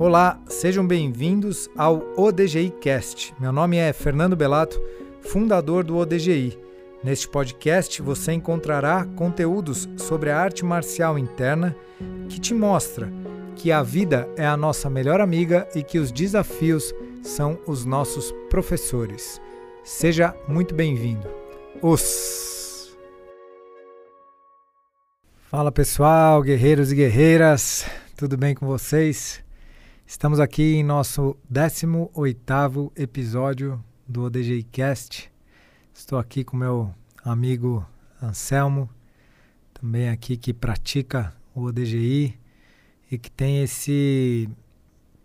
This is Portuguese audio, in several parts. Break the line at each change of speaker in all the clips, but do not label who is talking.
Olá, sejam bem-vindos ao ODGI Cast. Meu nome é Fernando Belato, fundador do ODGI. Neste podcast você encontrará conteúdos sobre a arte marcial interna que te mostra que a vida é a nossa melhor amiga e que os desafios são os nossos professores. Seja muito bem-vindo. Os Fala pessoal, guerreiros e guerreiras, tudo bem com vocês? Estamos aqui em nosso 18º episódio do ODGI Cast. Estou aqui com meu amigo Anselmo, também aqui que pratica o ODGI e que tem esse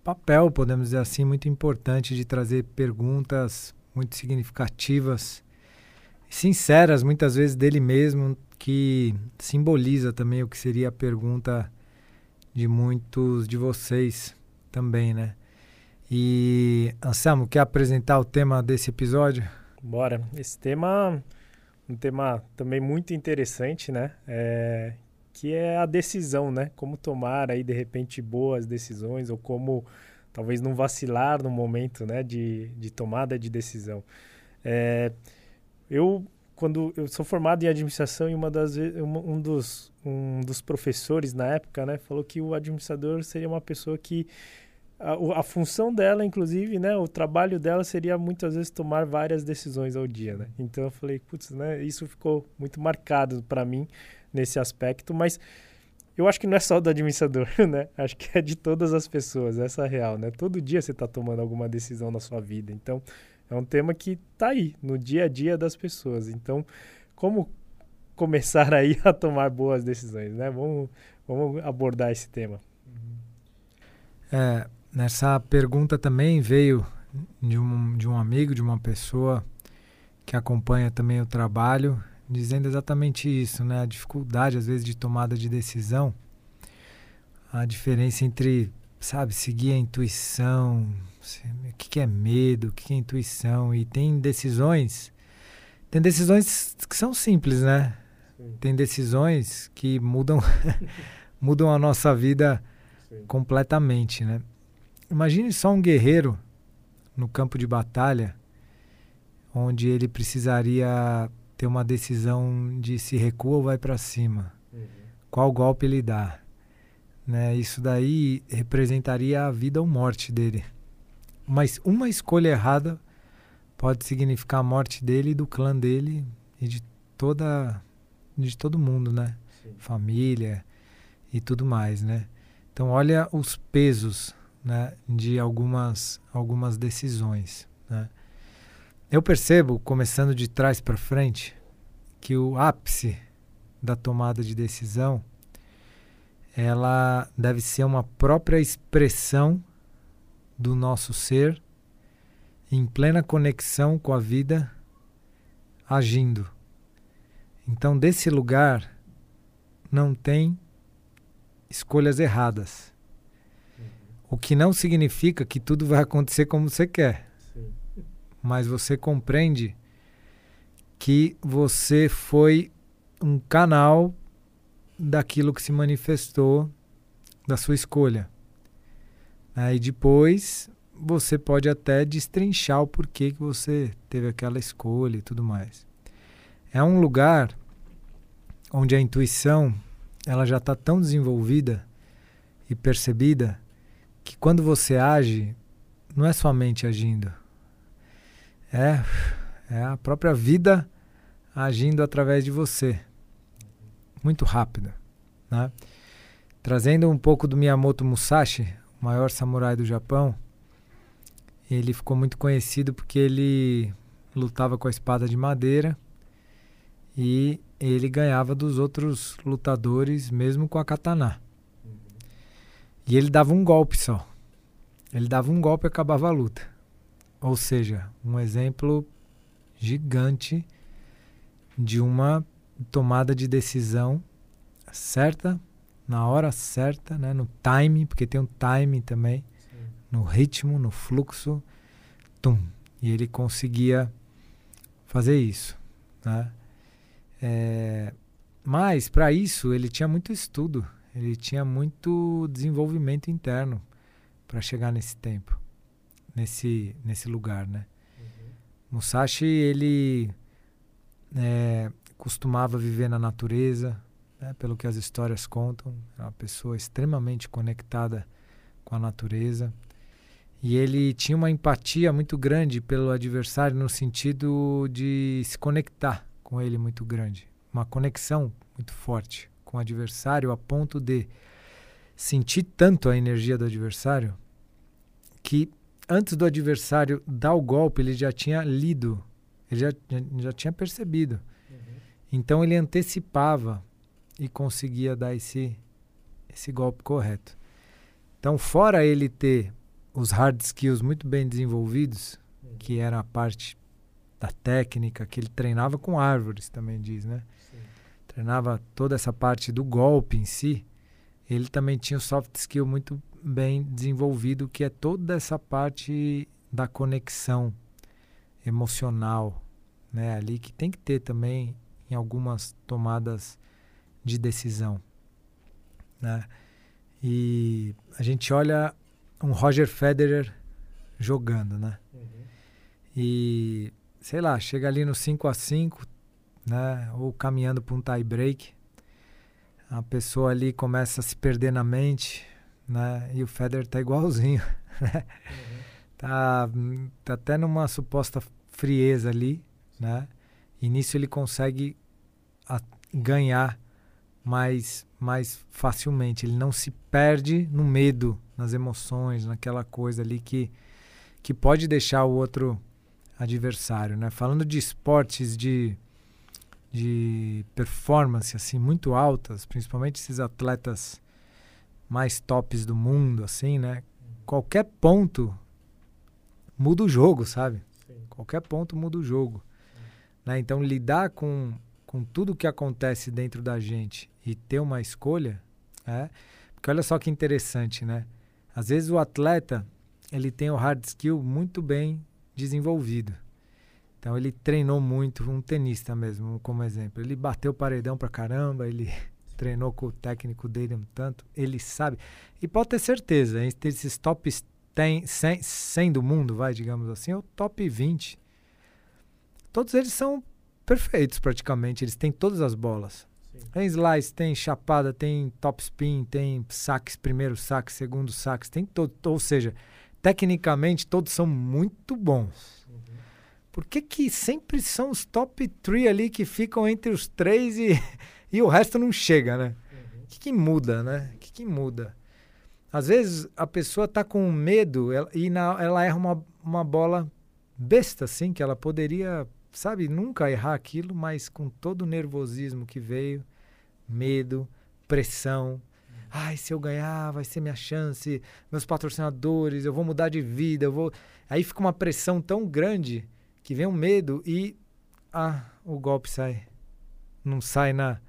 papel, podemos dizer assim, muito importante de trazer perguntas muito significativas, sinceras, muitas vezes dele mesmo, que simboliza também o que seria a pergunta de muitos de vocês também, né? E Anselmo, quer apresentar o tema desse episódio?
Bora. Esse tema um tema também muito interessante, né? É, que é a decisão, né? Como tomar aí de repente boas decisões ou como talvez não vacilar no momento, né? De, de tomada de decisão. É, eu quando eu sou formado em administração e uma das um dos um dos professores na época, né, falou que o administrador seria uma pessoa que a, a, função dela, inclusive, né, o trabalho dela seria muitas vezes tomar várias decisões ao dia, né? Então eu falei, putz, né, isso ficou muito marcado para mim nesse aspecto, mas eu acho que não é só do administrador, né? Acho que é de todas as pessoas, essa é a real, né? Todo dia você está tomando alguma decisão na sua vida. Então, é um tema que está aí, no dia a dia das pessoas. Então, como começar aí a tomar boas decisões, né? Vamos, vamos abordar esse tema.
É, Nessa pergunta também veio de um, de um amigo, de uma pessoa que acompanha também o trabalho, dizendo exatamente isso, né? A dificuldade, às vezes, de tomada de decisão, a diferença entre, sabe, seguir a intuição, o que, que é medo, o que, que é intuição, e tem decisões, tem decisões que são simples, né? Sim. Tem decisões que mudam, mudam a nossa vida Sim. completamente, né? Imagine só um guerreiro no campo de batalha, onde ele precisaria ter uma decisão de se recua ou vai para cima. Uhum. Qual golpe ele dá. Né? Isso daí representaria a vida ou morte dele. Mas uma escolha errada pode significar a morte dele e do clã dele e de toda de todo mundo, né? Sim. Família e tudo mais, né? Então olha os pesos né, de algumas, algumas decisões. Né. Eu percebo, começando de trás para frente, que o ápice da tomada de decisão ela deve ser uma própria expressão do nosso ser em plena conexão com a vida, agindo. Então, desse lugar, não tem escolhas erradas. O que não significa que tudo vai acontecer como você quer. Sim. Mas você compreende que você foi um canal daquilo que se manifestou da sua escolha. Aí depois você pode até destrinchar o porquê que você teve aquela escolha e tudo mais. É um lugar onde a intuição ela já está tão desenvolvida e percebida que quando você age, não é somente agindo, é, é a própria vida agindo através de você. Muito rápido. Né? Trazendo um pouco do Miyamoto Musashi, o maior samurai do Japão, ele ficou muito conhecido porque ele lutava com a espada de madeira e ele ganhava dos outros lutadores mesmo com a katana. E ele dava um golpe só. Ele dava um golpe e acabava a luta. Ou seja, um exemplo gigante de uma tomada de decisão certa, na hora certa, né? no time, porque tem um time também, Sim. no ritmo, no fluxo. Tum. E ele conseguia fazer isso. Né? É, mas, para isso, ele tinha muito estudo ele tinha muito desenvolvimento interno para chegar nesse tempo, nesse, nesse lugar, né? Uhum. Musashi, ele é, costumava viver na natureza, né, pelo que as histórias contam, é uma pessoa extremamente conectada com a natureza. E ele tinha uma empatia muito grande pelo adversário no sentido de se conectar com ele muito grande, uma conexão muito forte com o adversário a ponto de sentir tanto a energia do adversário que antes do adversário dar o golpe ele já tinha lido, ele já, já tinha percebido. Uhum. Então ele antecipava e conseguia dar esse, esse golpe correto. Então, fora ele ter os hard skills muito bem desenvolvidos, uhum. que era a parte da técnica, que ele treinava com árvores, também diz, né? Sim. Treinava toda essa parte do golpe em si. Ele também tinha o soft skill muito bem desenvolvido, que é toda essa parte da conexão emocional, né? Ali que tem que ter também em algumas tomadas de decisão, né? E a gente olha um Roger Federer jogando, né? Uhum. E sei lá, chega ali no 5 a 5, né, ou caminhando para um tie break, a pessoa ali começa a se perder na mente, né? E o Federer tá igualzinho, né? Uhum. Tá, tá até numa suposta frieza ali, né? E nisso ele consegue a, ganhar mais, mais facilmente. Ele não se perde no medo, nas emoções, naquela coisa ali que, que pode deixar o outro adversário. Né? Falando de esportes de, de performance assim muito altas, principalmente esses atletas mais tops do mundo, assim, né? Qualquer ponto muda o jogo, sabe? Sim. Qualquer ponto muda o jogo. Né? Então lidar com com tudo que acontece dentro da gente e ter uma escolha, é, porque olha só que interessante, né? Às vezes o atleta ele tem o hard skill muito bem desenvolvido. Então ele treinou muito, um tenista mesmo, como exemplo. Ele bateu paredão pra caramba, ele treinou com o técnico dele um tanto, ele sabe. E pode ter certeza, entre esses top 100, 100, 100 do mundo, vai, digamos assim, é o top 20. Todos eles são perfeitos praticamente. Eles têm todas as bolas. Sim. Tem slice, tem chapada, tem top spin, tem saques, primeiro saque, segundo saque, tem todo. Ou seja, tecnicamente todos são muito bons. Uhum. Por que, que sempre são os top 3 ali que ficam entre os três e, e o resto não chega, né? O uhum. que, que muda, né? O que, que muda? Às vezes a pessoa está com medo ela, e na, ela erra uma, uma bola besta, assim, que ela poderia sabe, nunca errar aquilo, mas com todo o nervosismo que veio, medo, pressão. Ai, se eu ganhar, vai ser minha chance, meus patrocinadores, eu vou mudar de vida, eu vou. Aí fica uma pressão tão grande que vem um medo e ah, o golpe sai. Não sai na,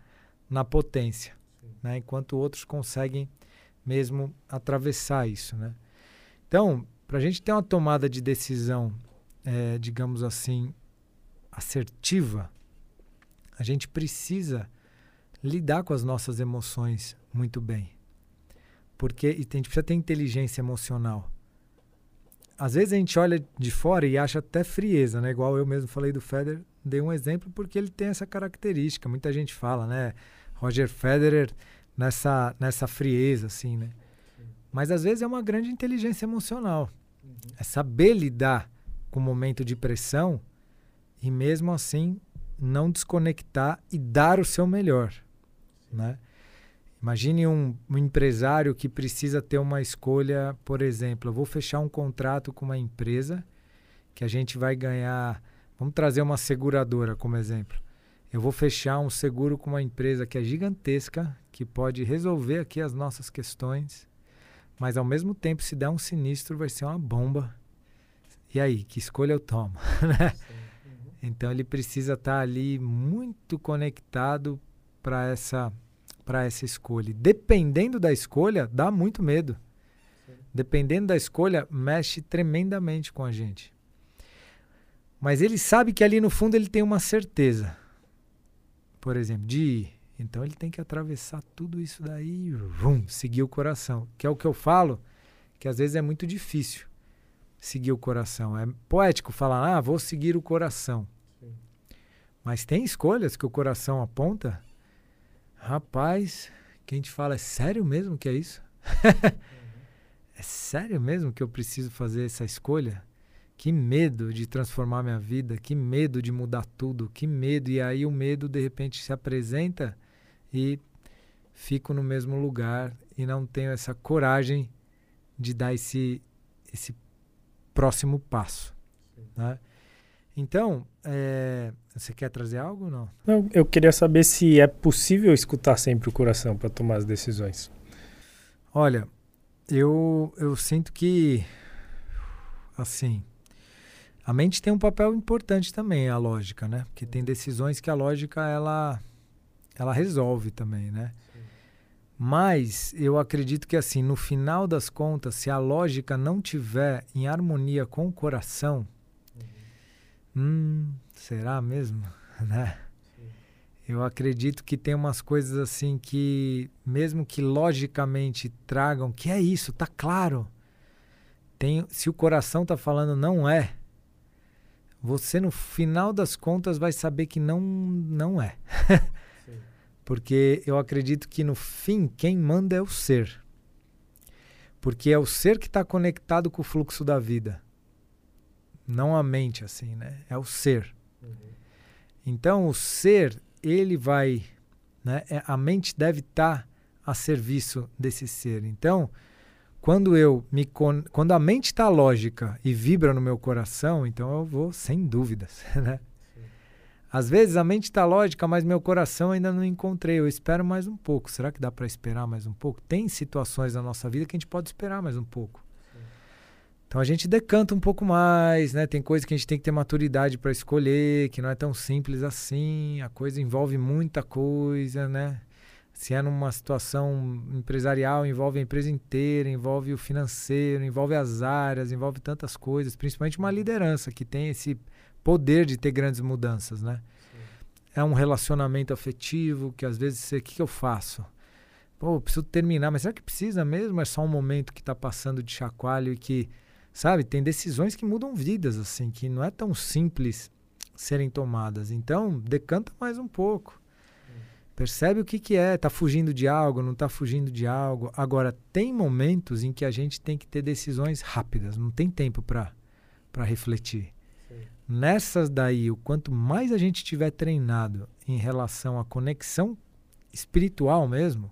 na potência. Né? Enquanto outros conseguem mesmo atravessar isso. Né? Então, para a gente ter uma tomada de decisão, é, digamos assim, assertiva, a gente precisa lidar com as nossas emoções muito bem. Porque e a gente precisa ter inteligência emocional. Às vezes a gente olha de fora e acha até frieza, né? Igual eu mesmo falei do Federer, dei um exemplo porque ele tem essa característica. Muita gente fala, né? Roger Federer nessa nessa frieza assim, né? Mas às vezes é uma grande inteligência emocional. Uhum. É saber lidar com o momento de pressão e mesmo assim não desconectar e dar o seu melhor, né? Imagine um, um, empresário que precisa ter uma escolha, por exemplo, eu vou fechar um contrato com uma empresa que a gente vai ganhar, vamos trazer uma seguradora como exemplo. Eu vou fechar um seguro com uma empresa que é gigantesca, que pode resolver aqui as nossas questões, mas ao mesmo tempo se der um sinistro vai ser uma bomba. E aí, que escolha eu tomo, né? Então ele precisa estar tá ali muito conectado para essa para essa escolha. Dependendo da escolha, dá muito medo. Sim. Dependendo da escolha, mexe tremendamente com a gente. Mas ele sabe que ali no fundo ele tem uma certeza. Por exemplo, de ir. Então ele tem que atravessar tudo isso daí e vum, seguir o coração. Que é o que eu falo, que às vezes é muito difícil seguir o coração. É poético falar, ah, vou seguir o coração. Sim. Mas tem escolhas que o coração aponta. Rapaz, quem te fala, é sério mesmo que é isso? uhum. É sério mesmo que eu preciso fazer essa escolha? Que medo de transformar minha vida, que medo de mudar tudo, que medo. E aí o medo de repente se apresenta e fico no mesmo lugar e não tenho essa coragem de dar esse, esse próximo passo. Né? Então, é, você quer trazer algo ou não?
não? Eu queria saber se é possível escutar sempre o coração para tomar as decisões.
Olha, eu, eu sinto que, assim, a mente tem um papel importante também, a lógica, né? Porque tem decisões que a lógica, ela, ela resolve também, né? Mas eu acredito que assim, no final das contas, se a lógica não tiver em harmonia com o coração. Hum, será mesmo, né? Eu acredito que tem umas coisas assim que, mesmo que logicamente tragam, que é isso, tá claro. Tem, se o coração tá falando não é, você no final das contas vai saber que não não é. Porque eu acredito que no fim quem manda é o ser. Porque é o ser que está conectado com o fluxo da vida. Não a mente, assim, né? É o ser. Uhum. Então, o ser, ele vai. Né? É, a mente deve estar tá a serviço desse ser. Então, quando eu me quando a mente está lógica e vibra no meu coração, então eu vou sem dúvidas, né? Às vezes a mente está lógica, mas meu coração ainda não encontrei. Eu espero mais um pouco. Será que dá para esperar mais um pouco? Tem situações na nossa vida que a gente pode esperar mais um pouco. Então a gente decanta um pouco mais, né? Tem coisas que a gente tem que ter maturidade para escolher, que não é tão simples assim. A coisa envolve muita coisa, né? Se é numa situação empresarial, envolve a empresa inteira, envolve o financeiro, envolve as áreas, envolve tantas coisas, principalmente uma liderança que tem esse poder de ter grandes mudanças, né? Sim. É um relacionamento afetivo que às vezes você, o que, que eu faço? Pô, preciso terminar, mas será que precisa mesmo? É só um momento que está passando de chacoalho e que, sabe, tem decisões que mudam vidas, assim, que não é tão simples serem tomadas. Então, decanta mais um pouco. Percebe o que, que é, está fugindo de algo, não está fugindo de algo. Agora, tem momentos em que a gente tem que ter decisões rápidas, não tem tempo para refletir. Nessas daí, o quanto mais a gente tiver treinado em relação à conexão espiritual mesmo,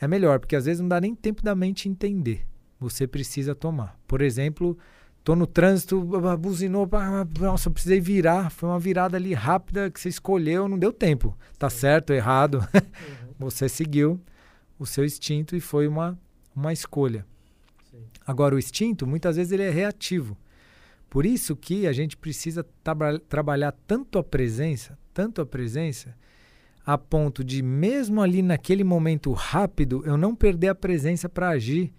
é melhor, porque às vezes não dá nem tempo da mente entender. Você precisa tomar. Por exemplo, tô no trânsito, buzinou, nossa, eu precisei virar, foi uma virada ali rápida que você escolheu, não deu tempo. Tá Sim. certo, errado. Uhum. você seguiu o seu instinto e foi uma, uma escolha. Sim. Agora, o instinto, muitas vezes, ele é reativo. Por isso que a gente precisa tra trabalhar tanto a presença, tanto a presença, a ponto de mesmo ali naquele momento rápido eu não perder a presença para agir.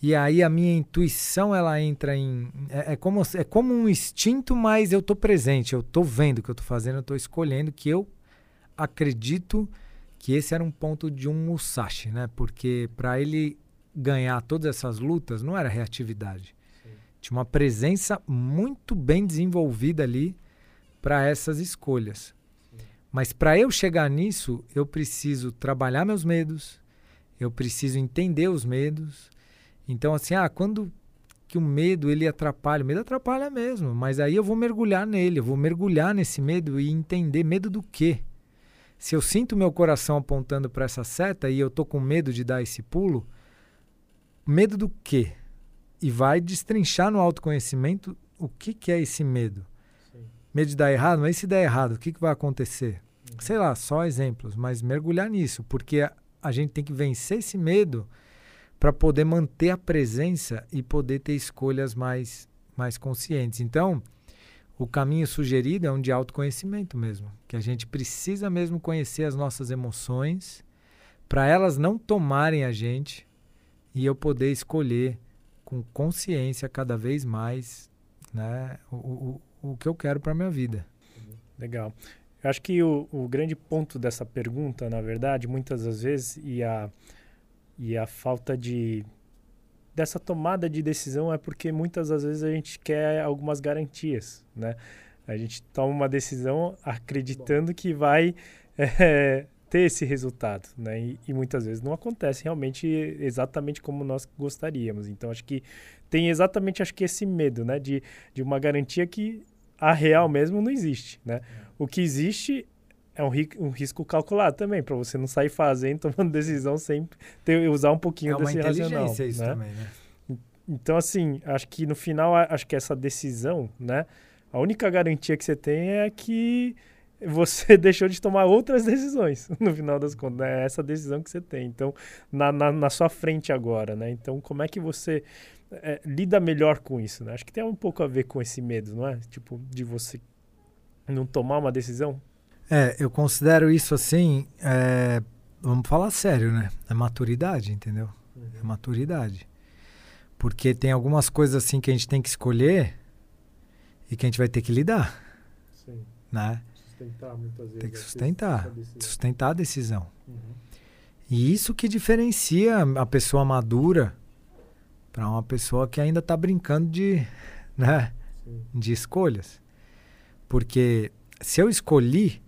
E aí a minha intuição ela entra em é, é, como é como um instinto, mas eu estou presente, eu estou vendo o que eu estou fazendo, eu estou escolhendo que eu acredito que esse era um ponto de um Musashi, né? Porque para ele ganhar todas essas lutas não era reatividade tinha uma presença muito bem desenvolvida ali para essas escolhas. Mas para eu chegar nisso, eu preciso trabalhar meus medos, eu preciso entender os medos. Então, assim, ah, quando que o medo ele atrapalha? O medo atrapalha mesmo, mas aí eu vou mergulhar nele, eu vou mergulhar nesse medo e entender medo do quê? Se eu sinto meu coração apontando para essa seta e eu tô com medo de dar esse pulo, medo do quê? e vai destrinchar no autoconhecimento o que, que é esse medo. Sim. Medo de dar errado, mas se der errado, o que, que vai acontecer? Uhum. Sei lá, só exemplos, mas mergulhar nisso, porque a, a gente tem que vencer esse medo para poder manter a presença e poder ter escolhas mais, mais conscientes. Então, o caminho sugerido é um de autoconhecimento mesmo, que a gente precisa mesmo conhecer as nossas emoções para elas não tomarem a gente e eu poder escolher com consciência cada vez mais né, o, o, o que eu quero para minha vida.
Legal. Eu acho que o, o grande ponto dessa pergunta, na verdade, muitas das vezes, e a, e a falta de, dessa tomada de decisão é porque muitas das vezes a gente quer algumas garantias, né? A gente toma uma decisão acreditando que vai é, ter esse resultado, né? E, e, muitas vezes não acontece realmente exatamente como nós gostaríamos. Então acho que tem exatamente acho que esse medo, né? De, de uma garantia que a real mesmo não existe, né? O que existe é um, ri um risco calculado também, para você não sair fazendo, tomando decisão sem ter, usar um pouquinho é desse racional.
Isso
né?
também, né?
Então, assim, acho que no final, acho que essa decisão, né? A única garantia que você tem é que você deixou de tomar outras decisões, no final das contas. Né? É essa decisão que você tem. Então, na, na, na sua frente agora, né? Então, como é que você é, lida melhor com isso, né? Acho que tem um pouco a ver com esse medo, não é? Tipo, de você não tomar uma decisão.
É, eu considero isso assim, é, vamos falar sério, né? É maturidade, entendeu? É maturidade. Porque tem algumas coisas assim que a gente tem que escolher e que a gente vai ter que lidar. Sim. Né?
Sustentar muitas vezes.
Tem que sustentar. Sustentar a decisão. Uhum. E isso que diferencia a pessoa madura para uma pessoa que ainda está brincando de, né, de escolhas. Porque se eu escolhi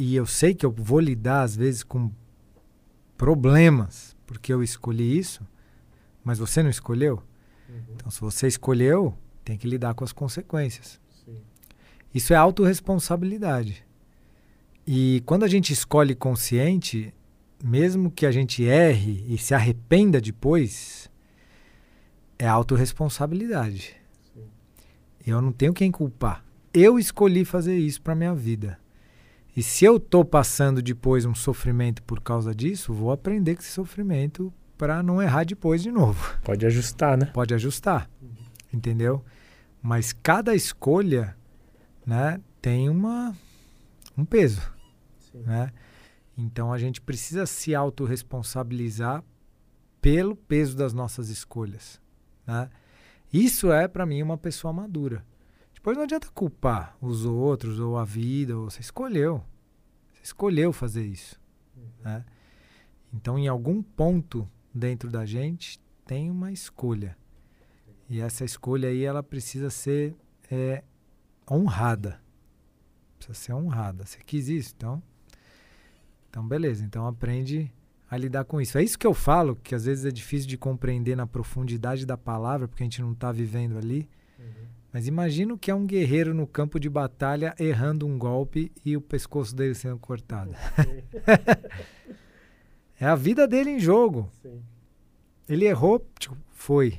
e eu sei que eu vou lidar às vezes com problemas porque eu escolhi isso, mas você não escolheu. Uhum. Então, se você escolheu, tem que lidar com as consequências. Sim. Isso é autorresponsabilidade. E quando a gente escolhe consciente, mesmo que a gente erre e se arrependa depois, é autorresponsabilidade. Sim. Eu não tenho quem culpar. Eu escolhi fazer isso para minha vida. E se eu estou passando depois um sofrimento por causa disso, vou aprender com esse sofrimento para não errar depois de novo.
Pode ajustar, né?
Pode ajustar. Uhum. Entendeu? Mas cada escolha, né, tem uma um peso, Sim. né? Então a gente precisa se autorresponsabilizar pelo peso das nossas escolhas, né? Isso é para mim uma pessoa madura. Depois não adianta culpar os outros ou a vida, ou você escolheu. Escolheu fazer isso. Uhum. Né? Então, em algum ponto dentro da gente, tem uma escolha. E essa escolha aí, ela precisa ser é, honrada. Precisa ser honrada. Você quis isso, então. Então, beleza. Então, aprende a lidar com isso. É isso que eu falo, que às vezes é difícil de compreender na profundidade da palavra, porque a gente não está vivendo ali. Mas imagina o que é um guerreiro no campo de batalha errando um golpe e o pescoço dele sendo cortado. é a vida dele em jogo. Sim. Ele errou, tipo, foi.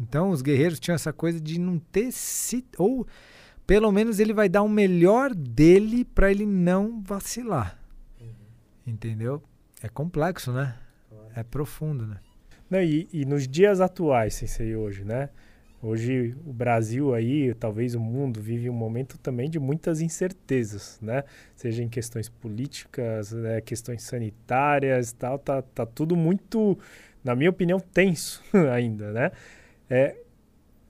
Então os guerreiros tinham essa coisa de não ter se ou pelo menos ele vai dar o melhor dele para ele não vacilar. Uhum. Entendeu? É complexo, né? Claro. É profundo, né?
Não, e, e nos dias atuais, sensei, hoje, né? Hoje o Brasil aí, talvez o mundo, vive um momento também de muitas incertezas, né? Seja em questões políticas, né? questões sanitárias, tal, tá, tá tudo muito, na minha opinião, tenso ainda, né? É,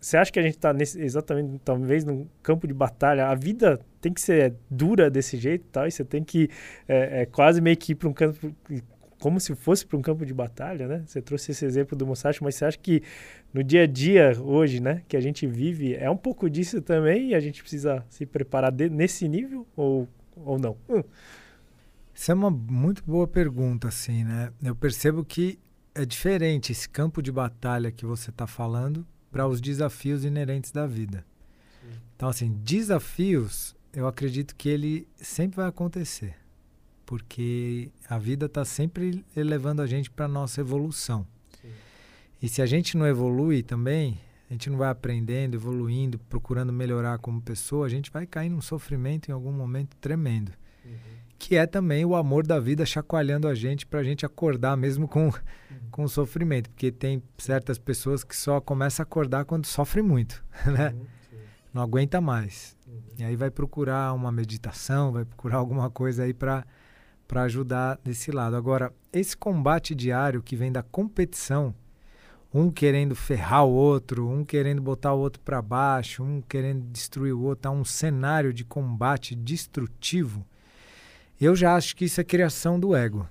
você acha que a gente está exatamente, talvez, num campo de batalha? A vida tem que ser dura desse jeito, tal, e você tem que é, é, quase meio que ir para um campo como se fosse para um campo de batalha, né? Você trouxe esse exemplo do Musashi, mas você acha que no dia a dia hoje, né, que a gente vive, é um pouco disso também e a gente precisa se preparar de, nesse nível ou, ou não? Hum.
Isso é uma muito boa pergunta, assim, né? Eu percebo que é diferente esse campo de batalha que você está falando para os desafios inerentes da vida. Sim. Então, assim, desafios, eu acredito que ele sempre vai acontecer porque a vida está sempre elevando a gente para nossa evolução. Sim. E se a gente não evolui também, a gente não vai aprendendo, evoluindo, procurando melhorar como pessoa, a gente vai cair num sofrimento em algum momento tremendo. Uhum. Que é também o amor da vida chacoalhando a gente para a gente acordar mesmo com, uhum. com o sofrimento. Porque tem certas pessoas que só começam a acordar quando sofrem muito, né? Uhum. Não aguenta mais. Uhum. E aí vai procurar uma meditação, vai procurar alguma coisa aí para para ajudar desse lado. Agora, esse combate diário que vem da competição, um querendo ferrar o outro, um querendo botar o outro para baixo, um querendo destruir o outro, há um cenário de combate destrutivo. Eu já acho que isso é criação do ego.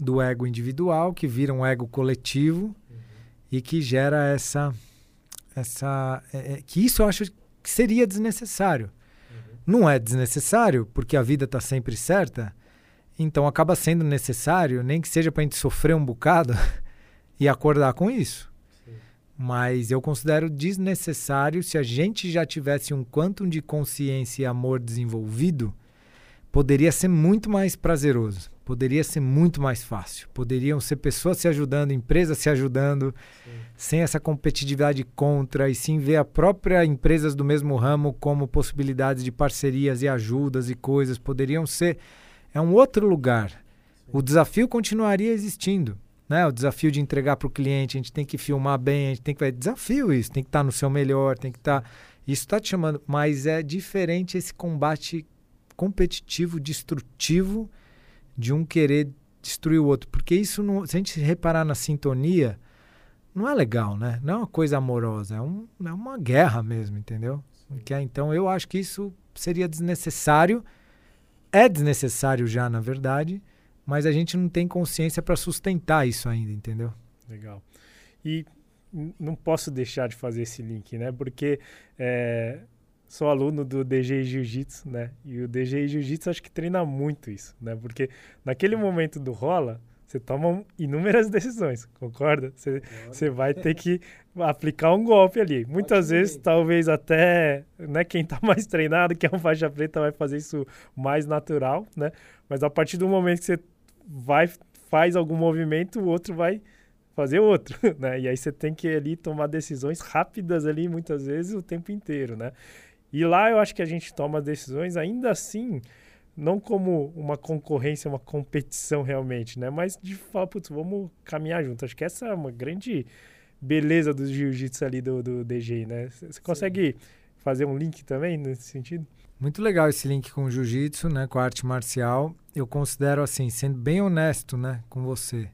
do ego individual, que vira um ego coletivo uhum. e que gera essa. essa é, é, que isso eu acho que seria desnecessário. Uhum. Não é desnecessário, porque a vida está sempre certa, então acaba sendo necessário, nem que seja para a gente sofrer um bocado e acordar com isso. Sim. Mas eu considero desnecessário se a gente já tivesse um quantum de consciência e amor desenvolvido, poderia ser muito mais prazeroso, poderia ser muito mais fácil. Poderiam ser pessoas se ajudando, empresas se ajudando, Sim. sem essa competitividade contra, e sim ver a própria empresas do mesmo ramo como possibilidades de parcerias e ajudas e coisas. Poderiam ser. É um outro lugar. O desafio continuaria existindo. Né? O desafio de entregar para o cliente, a gente tem que filmar bem, a gente tem que. É desafio isso, tem que estar tá no seu melhor, tem que estar. Tá, isso está te chamando, mas é diferente esse combate competitivo, destrutivo de um querer destruir o outro. Porque isso, não, se a gente reparar na sintonia, não é legal, né? Não é uma coisa amorosa, é, um, é uma guerra mesmo, entendeu? Que é, então eu acho que isso seria desnecessário. É desnecessário já, na verdade, mas a gente não tem consciência para sustentar isso ainda, entendeu?
Legal. E não posso deixar de fazer esse link, né? Porque é, sou aluno do DG Jiu-Jitsu, né? E o DG Jiu-Jitsu acho que treina muito isso, né? Porque naquele momento do rola, você toma inúmeras decisões, concorda? Você, você vai ter que aplicar um golpe ali. Muitas vezes, talvez até né, quem está mais treinado, que é um faixa preta, vai fazer isso mais natural, né? Mas a partir do momento que você vai faz algum movimento, o outro vai fazer outro, né? E aí você tem que ali tomar decisões rápidas ali, muitas vezes, o tempo inteiro, né? E lá eu acho que a gente toma decisões ainda assim, não como uma concorrência, uma competição realmente, né? Mas de falar, putz, vamos caminhar junto. Acho que essa é uma grande beleza do jiu-jitsu ali do, do DG, né? Você consegue Sim. fazer um link também nesse sentido?
Muito legal esse link com o jiu-jitsu, né? Com a arte marcial. Eu considero assim, sendo bem honesto, né? Com você.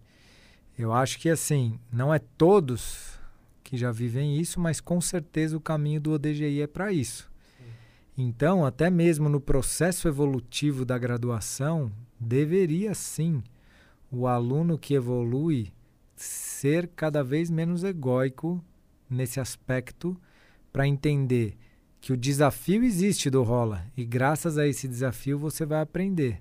Eu acho que assim, não é todos que já vivem isso, mas com certeza o caminho do ODGI é para isso. Então, até mesmo no processo evolutivo da graduação, deveria sim o aluno que evolui ser cada vez menos egóico nesse aspecto para entender que o desafio existe do rola e graças a esse desafio você vai aprender.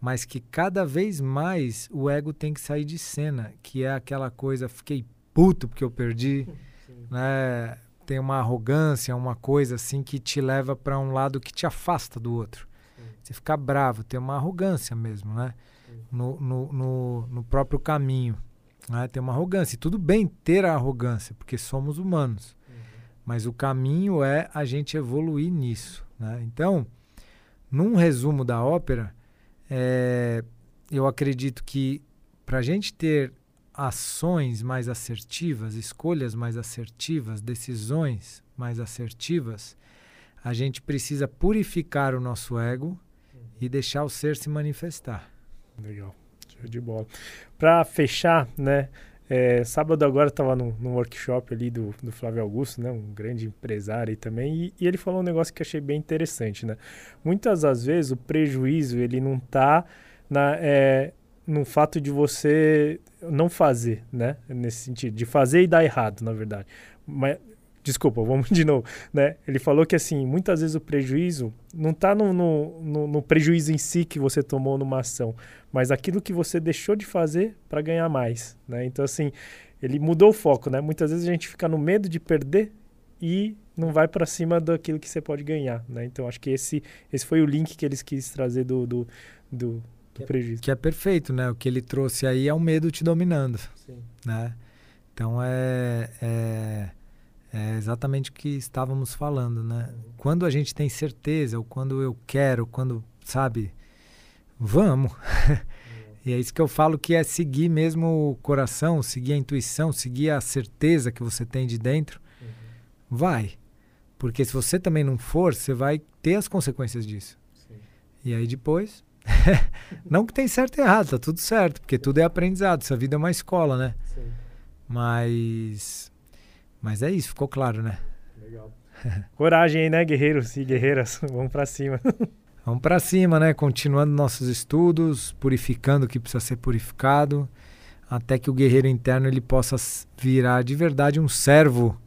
Mas que cada vez mais o ego tem que sair de cena, que é aquela coisa, fiquei puto porque eu perdi, né? Tem uma arrogância, uma coisa assim que te leva para um lado que te afasta do outro. Sim. Você fica bravo, tem uma arrogância mesmo, né? No, no, no, no, próprio caminho. Né? Tem uma arrogância. E tudo bem ter a arrogância, porque somos humanos. Uhum. Mas o caminho é a gente evoluir nisso. Né? Então, num resumo da ópera, é, eu acredito que para a gente ter ações mais assertivas, escolhas mais assertivas, decisões mais assertivas, a gente precisa purificar o nosso ego e deixar o ser se manifestar.
Legal, show de bola. Para fechar, né? É, sábado agora estava num, num, workshop ali do, do Flávio Augusto, né, um grande empresário também, e, e, ele falou um negócio que achei bem interessante, né? Muitas das vezes o prejuízo ele não está na, é, no fato de você não fazer, né? Nesse sentido, de fazer e dar errado, na verdade. Mas, desculpa, vamos de novo, né? Ele falou que, assim, muitas vezes o prejuízo não está no, no, no, no, prejuízo em si que você tomou numa ação, mas aquilo que você deixou de fazer para ganhar mais, né? Então, assim, ele mudou o foco, né? Muitas vezes a gente fica no medo de perder e não vai para cima daquilo que você pode ganhar, né? Então, acho que esse, esse foi o link que eles quis trazer do, do, do
que prejuízo. É, que é perfeito, né? O que ele trouxe aí é o medo te dominando, Sim. né? Então é, é, é, exatamente o que estávamos falando, né? Quando a gente tem certeza, ou quando eu quero, quando, sabe, vamos. E é isso que eu falo que é seguir mesmo o coração, seguir a intuição, seguir a certeza que você tem de dentro. Uhum. Vai. Porque se você também não for, você vai ter as consequências disso. Sim. E aí depois não que tem certo e errado, tá tudo certo, porque tudo é aprendizado, essa vida é uma escola, né? Sim. Mas. Mas é isso, ficou claro, né?
Legal. Coragem aí, né, guerreiros e guerreiras? Vamos para cima.
Vamos para cima, né? Continuando nossos estudos, purificando o que precisa ser purificado, até que o guerreiro interno ele possa virar de verdade um servo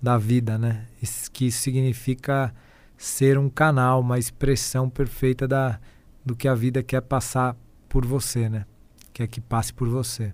da vida, né? Isso, que isso significa ser um canal, uma expressão perfeita da, do que a vida quer passar por você, né? Quer que passe por você.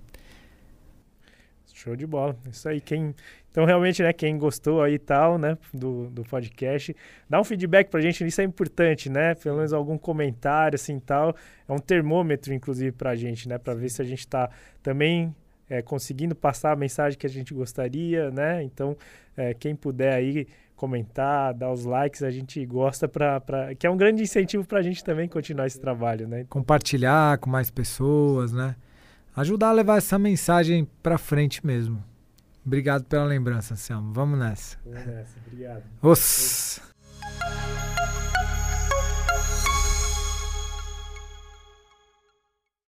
Show de bola. Isso aí, quem então, realmente, né, quem gostou aí e tal, né, do, do podcast, dá um feedback pra gente, isso é importante, né? Pelo menos algum comentário, assim, tal. É um termômetro, inclusive, pra gente, né? Pra ver se a gente tá também é, conseguindo passar a mensagem que a gente gostaria, né? Então, é, quem puder aí comentar, dar os likes, a gente gosta para que é um grande incentivo para a gente também continuar esse trabalho, né?
Compartilhar com mais pessoas, né? Ajudar a levar essa mensagem para frente mesmo. Obrigado pela lembrança, Anselmo. Vamos nessa.
Vamos nessa. Obrigado.
Os.